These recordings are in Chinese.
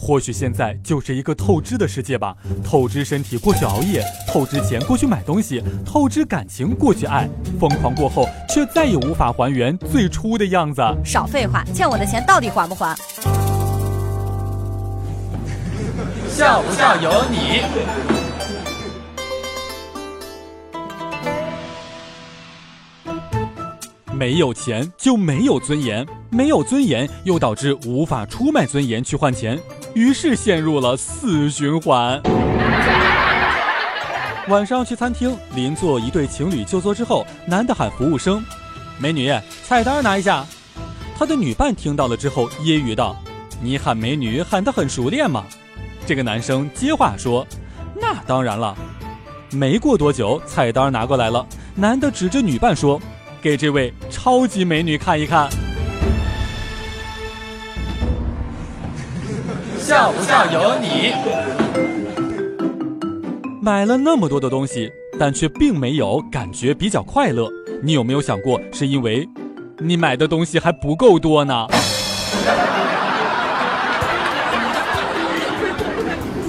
或许现在就是一个透支的世界吧，透支身体过去熬夜，透支钱过去买东西，透支感情过去爱，疯狂过后却再也无法还原最初的样子。少废话，欠我的钱到底还不还？笑不笑由你。没有钱就没有尊严，没有尊严又导致无法出卖尊严去换钱，于是陷入了死循环。晚上去餐厅，邻座一对情侣就座之后，男的喊服务生：“美女，菜单拿一下。”他的女伴听到了之后揶揄道：“你喊美女喊得很熟练嘛。”这个男生接话说：“那当然了。”没过多久，菜单拿过来了，男的指着女伴说。给这位超级美女看一看，笑不笑由你。买了那么多的东西，但却并没有感觉比较快乐。你有没有想过，是因为你买的东西还不够多呢？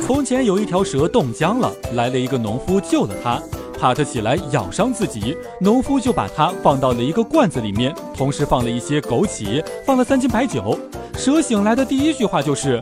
从前有一条蛇冻僵了，来了一个农夫救了它。怕它起来咬伤自己，农夫就把它放到了一个罐子里面，同时放了一些枸杞，放了三斤白酒。蛇醒来的第一句话就是：“